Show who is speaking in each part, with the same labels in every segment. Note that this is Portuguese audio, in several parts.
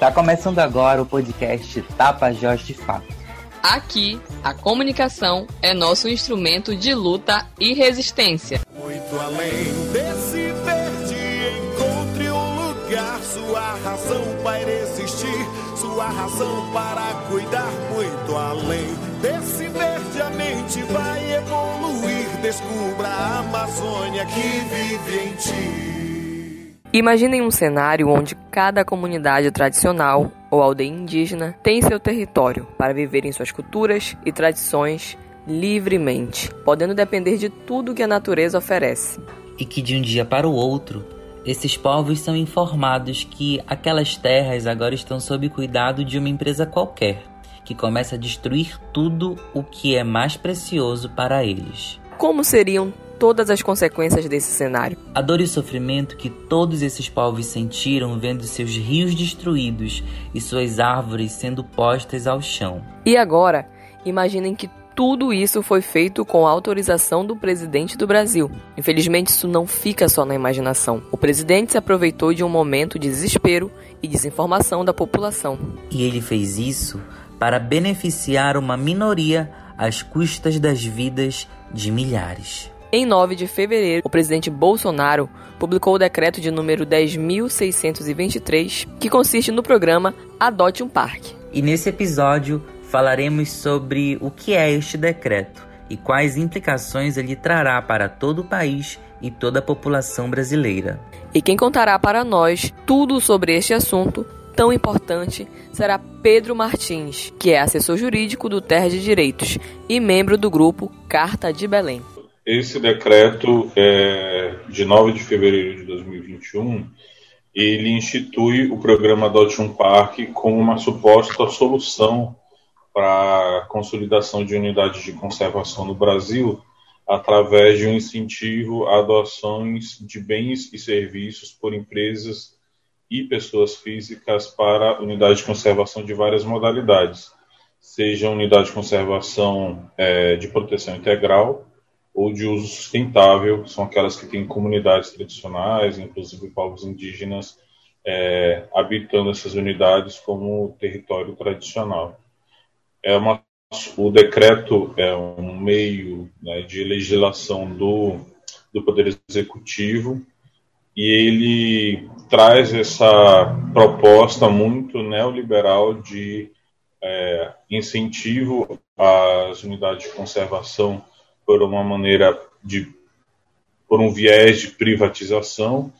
Speaker 1: Está começando agora o podcast Tapajós de Fato.
Speaker 2: Aqui, a comunicação é nosso instrumento de luta e resistência.
Speaker 3: Muito além desse verde, encontre um lugar, sua razão para existir, sua razão para cuidar. Muito além desse verde, a mente vai evoluir. Descubra a Amazônia que vive em ti.
Speaker 2: Imaginem um cenário onde cada comunidade tradicional ou aldeia indígena tem seu território para viver em suas culturas e tradições livremente, podendo depender de tudo que a natureza oferece.
Speaker 4: E que de um dia para o outro, esses povos são informados que aquelas terras agora estão sob cuidado de uma empresa qualquer, que começa a destruir tudo o que é mais precioso para eles.
Speaker 2: Como seriam todas as consequências desse cenário.
Speaker 4: A dor e o sofrimento que todos esses povos sentiram vendo seus rios destruídos e suas árvores sendo postas ao chão.
Speaker 2: E agora, imaginem que tudo isso foi feito com a autorização do presidente do Brasil. Infelizmente, isso não fica só na imaginação. O presidente se aproveitou de um momento de desespero e desinformação da população.
Speaker 4: E ele fez isso para beneficiar uma minoria às custas das vidas de milhares.
Speaker 2: Em 9 de fevereiro, o presidente Bolsonaro publicou o decreto de número 10.623, que consiste no programa Adote um Parque.
Speaker 4: E nesse episódio falaremos sobre o que é este decreto e quais implicações ele trará para todo o país e toda a população brasileira.
Speaker 2: E quem contará para nós tudo sobre este assunto tão importante será Pedro Martins, que é assessor jurídico do Terra de Direitos e membro do grupo Carta de Belém.
Speaker 5: Esse decreto é, de 9 de fevereiro de 2021, ele institui o programa Adote um Parque como uma suposta solução para a consolidação de unidades de conservação no Brasil através de um incentivo a adoções de bens e serviços por empresas e pessoas físicas para unidades de conservação de várias modalidades, seja unidade de conservação é, de proteção integral, ou de uso sustentável, são aquelas que têm comunidades tradicionais, inclusive povos indígenas, é, habitando essas unidades como território tradicional. É uma, o decreto é um meio né, de legislação do, do Poder Executivo e ele traz essa proposta muito neoliberal de é, incentivo às unidades de conservação por uma maneira de por um viés de privatização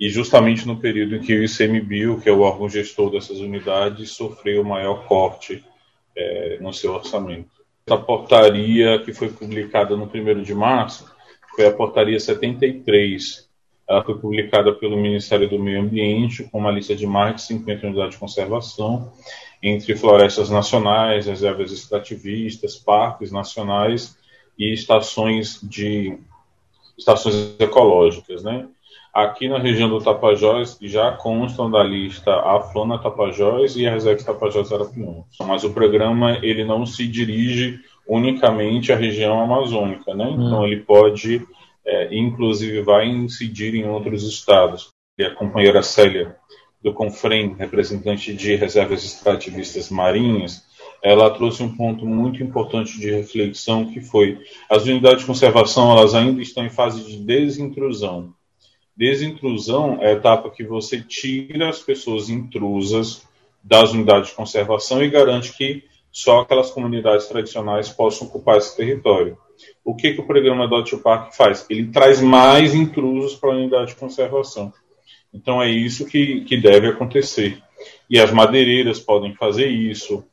Speaker 5: e justamente no período em que o ICMBio, que é o órgão gestor dessas unidades, sofreu o maior corte é, no seu orçamento. A portaria que foi publicada no 1 de março foi a portaria 73. Ela foi publicada pelo Ministério do Meio Ambiente com uma lista de mais de 50 unidades de conservação, entre florestas nacionais, reservas extrativistas, parques nacionais e estações de estações ecológicas, né? Aqui na região do Tapajós já constam da lista a Flona Tapajós e a Resex Tapajós Arapiuns. Mas o programa ele não se dirige unicamente à região amazônica, né? Hum. Então ele pode, é, inclusive, vai incidir em outros estados. E a companheira Célia do Confrem, representante de reservas extrativistas marinhas, ela trouxe um ponto muito importante de reflexão que foi as unidades de conservação elas ainda estão em fase de desintrusão. Desintrusão é a etapa que você tira as pessoas intrusas das unidades de conservação e garante que só aquelas comunidades tradicionais possam ocupar esse território. O que, que o programa Dot Park faz? Ele traz mais intrusos para a unidade de conservação. Então é isso que, que deve acontecer. E as madeireiras podem fazer isso,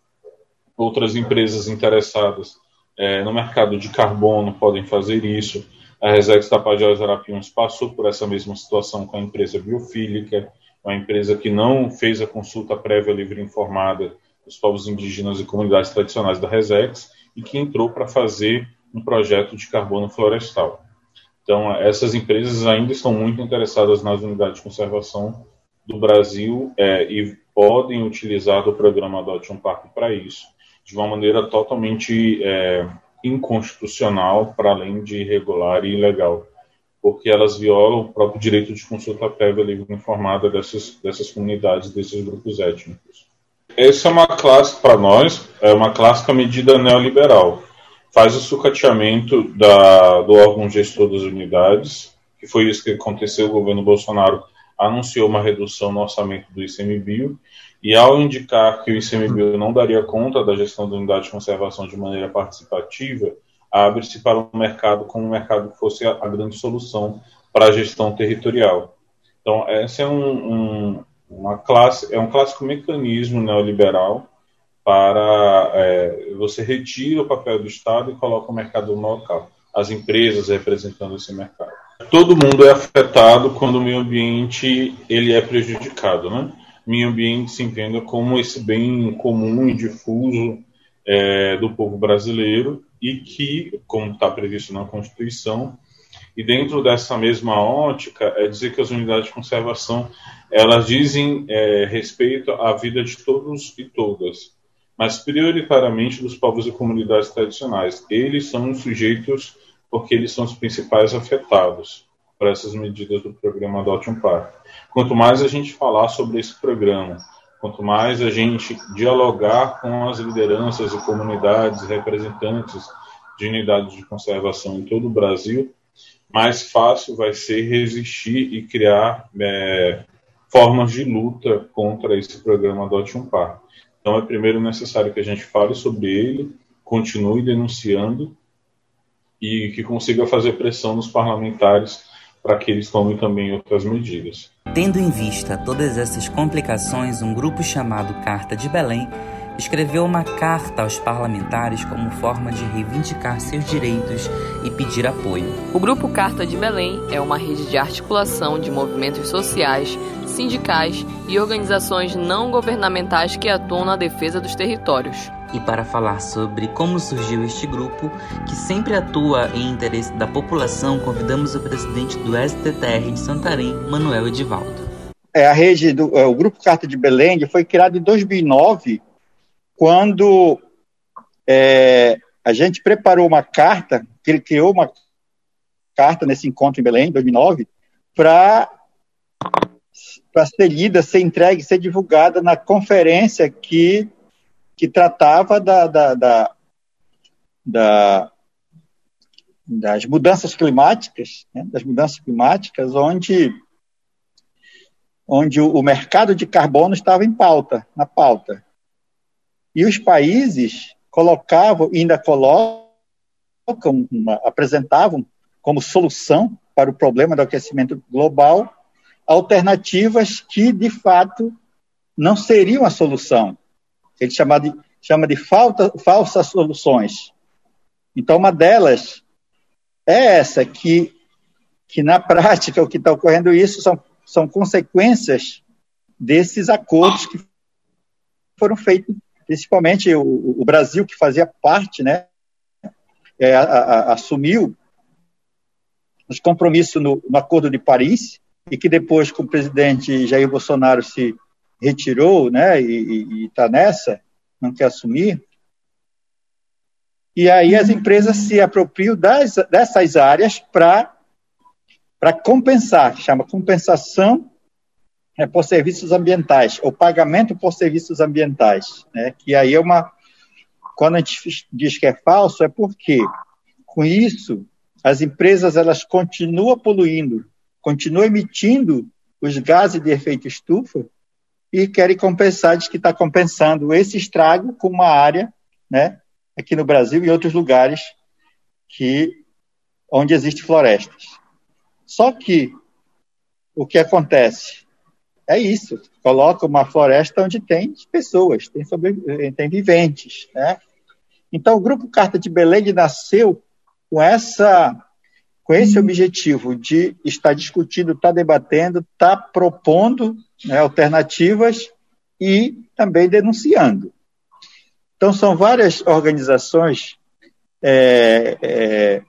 Speaker 5: outras empresas interessadas é, no mercado de carbono podem fazer isso. A Resex Tapajós Arapiuns passou por essa mesma situação com a empresa biofílica, uma empresa que não fez a consulta prévia livre e informada dos povos indígenas e comunidades tradicionais da Resex e que entrou para fazer um projeto de carbono florestal. Então, essas empresas ainda estão muito interessadas nas unidades de conservação do Brasil é, e podem utilizar o programa Adote um Parque para isso de uma maneira totalmente é, inconstitucional, para além de irregular e ilegal. porque elas violam o próprio direito de consulta prévia livre informada dessas, dessas comunidades, desses grupos étnicos. Essa é uma classe, para nós, é uma clássica medida neoliberal. Faz o sucateamento da, do órgão gestor das unidades, que foi isso que aconteceu, o governo Bolsonaro anunciou uma redução no orçamento do ICMBio, e ao indicar que o ICMBio não daria conta da gestão da unidade de conservação de maneira participativa, abre-se para o mercado como o mercado fosse a, a grande solução para a gestão territorial. Então, essa é um, um, uma classe, é um clássico mecanismo neoliberal para é, você retira o papel do Estado e coloca o mercado no local, as empresas representando esse mercado. Todo mundo é afetado quando o meio ambiente ele é prejudicado, né? Meio ambiente se entenda como esse bem comum e difuso é, do povo brasileiro e que, como está previsto na Constituição, e dentro dessa mesma ótica, é dizer que as unidades de conservação elas dizem é, respeito à vida de todos e todas, mas prioritariamente dos povos e comunidades tradicionais. Eles são os sujeitos porque eles são os principais afetados por essas medidas do programa Adote um Par. Quanto mais a gente falar sobre esse programa, Quanto mais a gente dialogar com as lideranças e comunidades representantes de unidades de conservação em todo o Brasil, mais fácil vai ser resistir e criar é, formas de luta contra esse programa Adote um Par. Então é primeiro necessário que a gente fale sobre ele, continue denunciando e que consiga fazer pressão nos parlamentares para que eles tomem também outras medidas.
Speaker 4: Tendo em vista todas essas complicações, um grupo chamado Carta de Belém escreveu uma carta aos parlamentares como forma de reivindicar seus direitos e pedir apoio.
Speaker 2: O Grupo Carta de Belém é uma rede de articulação de movimentos sociais, sindicais e organizações não governamentais que atuam na defesa dos territórios.
Speaker 4: E para falar sobre como surgiu este grupo, que sempre atua em interesse da população, convidamos o presidente do STTR de Santarém, Manuel Edivaldo.
Speaker 6: É, a rede do é, o Grupo Carta de Belém foi criado em 2009 quando é, a gente preparou uma carta, ele criou uma carta nesse encontro em Belém, em 2009, para ser lida, ser entregue, ser divulgada na conferência que, que tratava da, da, da, da das mudanças climáticas, né, das mudanças climáticas, onde onde o mercado de carbono estava em pauta, na pauta. E os países colocavam, ainda colocam, uma, apresentavam como solução para o problema do aquecimento global alternativas que, de fato, não seriam a solução. Ele chama de, chama de falta, falsas soluções. Então, uma delas é essa, que, que na prática o que está ocorrendo isso são, são consequências desses acordos que foram feitos principalmente o, o Brasil, que fazia parte, né, é, a, a, assumiu os compromissos no, no, Acordo de Paris, e que depois, com o presidente Jair Bolsonaro se retirou, né, e está nessa, não quer assumir. E aí as empresas se apropriam das, dessas áreas para compensar, chama compensação é, por serviços ambientais, ou pagamento por serviços ambientais, né? que aí é uma. Quando a gente diz que é falso, é porque, com isso, as empresas elas continuam poluindo, continuam emitindo os gases de efeito estufa e querem compensar, diz que está compensando esse estrago com uma área, né, aqui no Brasil e outros lugares que onde existem florestas. Só que o que acontece? é isso. Coloca uma floresta onde tem pessoas, tem, sobre, tem viventes. Né? Então, o Grupo Carta de Belém nasceu com, essa, com esse objetivo de estar discutindo, estar debatendo, estar propondo né, alternativas e também denunciando. Então, são várias organizações é, é,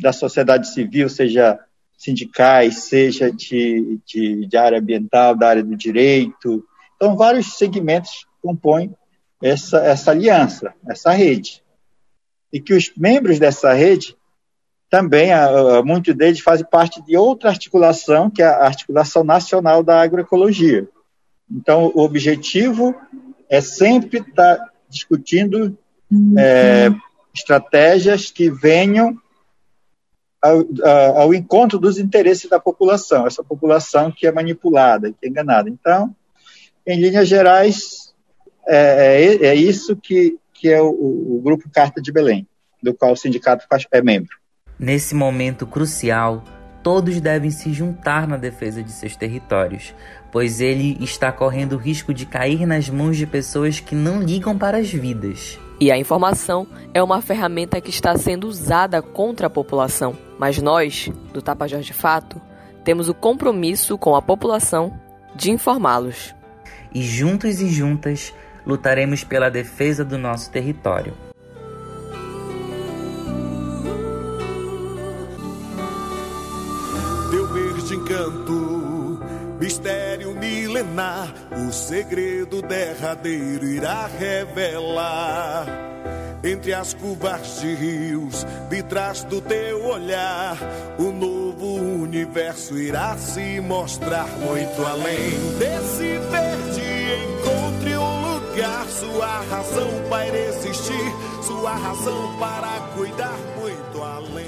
Speaker 6: da sociedade civil, seja sindicais, seja de, de, de, área ambiental, da área do direito. Então, vários segmentos compõem essa, essa aliança, essa rede. E que os membros dessa rede também, a, muitos deles fazem parte de outra articulação, que é a Articulação Nacional da Agroecologia. Então, o objetivo é sempre estar tá discutindo é, estratégias que venham ao, ao, encontro dos interesses da população, essa população que é manipulada, que é enganada. Então, em linhas gerais, é, é, é isso que, que é o, o, Grupo Carta de Belém, do qual o sindicato é membro.
Speaker 4: Nesse momento crucial, todos devem se juntar na defesa de seus territórios, pois ele está correndo o risco de cair nas mãos de pessoas que não ligam para as vidas.
Speaker 2: E a informação é uma ferramenta que está sendo usada contra a população. Mas nós, do Tapajós de Fato, temos o compromisso com a população de informá-los.
Speaker 4: E juntos e juntas lutaremos pela defesa do nosso território.
Speaker 3: O segredo derradeiro irá revelar. Entre as curvas de rios, de trás do teu olhar, o novo universo irá se mostrar muito além desse verde. Encontre um lugar, sua razão para existir, sua razão para cuidar muito além.